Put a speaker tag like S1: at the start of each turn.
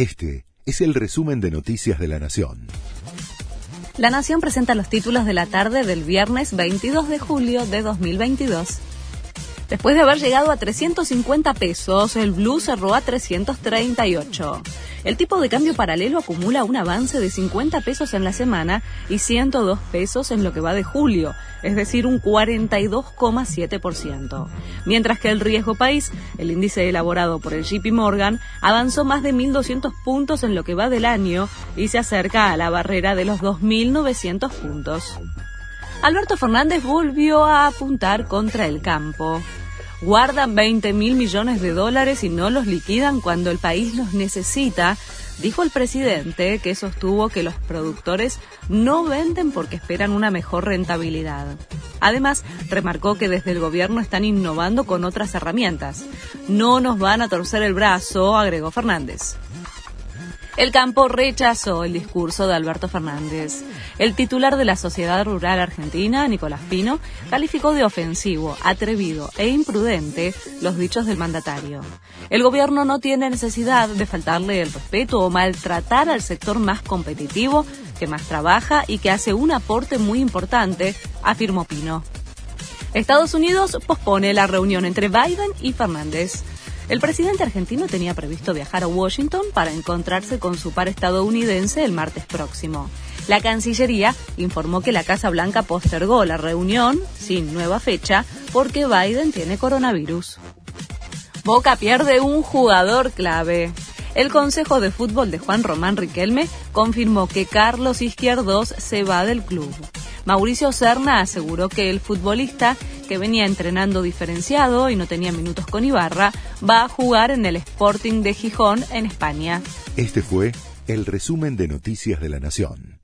S1: Este es el resumen de Noticias de la Nación.
S2: La Nación presenta los títulos de la tarde del viernes 22 de julio de 2022. Después de haber llegado a 350 pesos, el blue cerró a 338. El tipo de cambio paralelo acumula un avance de 50 pesos en la semana y 102 pesos en lo que va de julio, es decir, un 42,7%. Mientras que el riesgo país, el índice elaborado por el JP Morgan, avanzó más de 1.200 puntos en lo que va del año y se acerca a la barrera de los 2.900 puntos. Alberto Fernández volvió a apuntar contra el campo guardan 20 mil millones de dólares y no los liquidan cuando el país los necesita, dijo el presidente que sostuvo que los productores no venden porque esperan una mejor rentabilidad. Además, remarcó que desde el gobierno están innovando con otras herramientas. No nos van a torcer el brazo, agregó Fernández. El campo rechazó el discurso de Alberto Fernández. El titular de la Sociedad Rural Argentina, Nicolás Pino, calificó de ofensivo, atrevido e imprudente los dichos del mandatario. El gobierno no tiene necesidad de faltarle el respeto o maltratar al sector más competitivo, que más trabaja y que hace un aporte muy importante, afirmó Pino. Estados Unidos pospone la reunión entre Biden y Fernández. El presidente argentino tenía previsto viajar a Washington para encontrarse con su par estadounidense el martes próximo. La Cancillería informó que la Casa Blanca postergó la reunión, sin nueva fecha, porque Biden tiene coronavirus. Boca pierde un jugador clave. El Consejo de Fútbol de Juan Román Riquelme confirmó que Carlos Izquierdos se va del club. Mauricio Serna aseguró que el futbolista que venía entrenando diferenciado y no tenía minutos con Ibarra, va a jugar en el Sporting de Gijón en España.
S1: Este fue el resumen de Noticias de la Nación.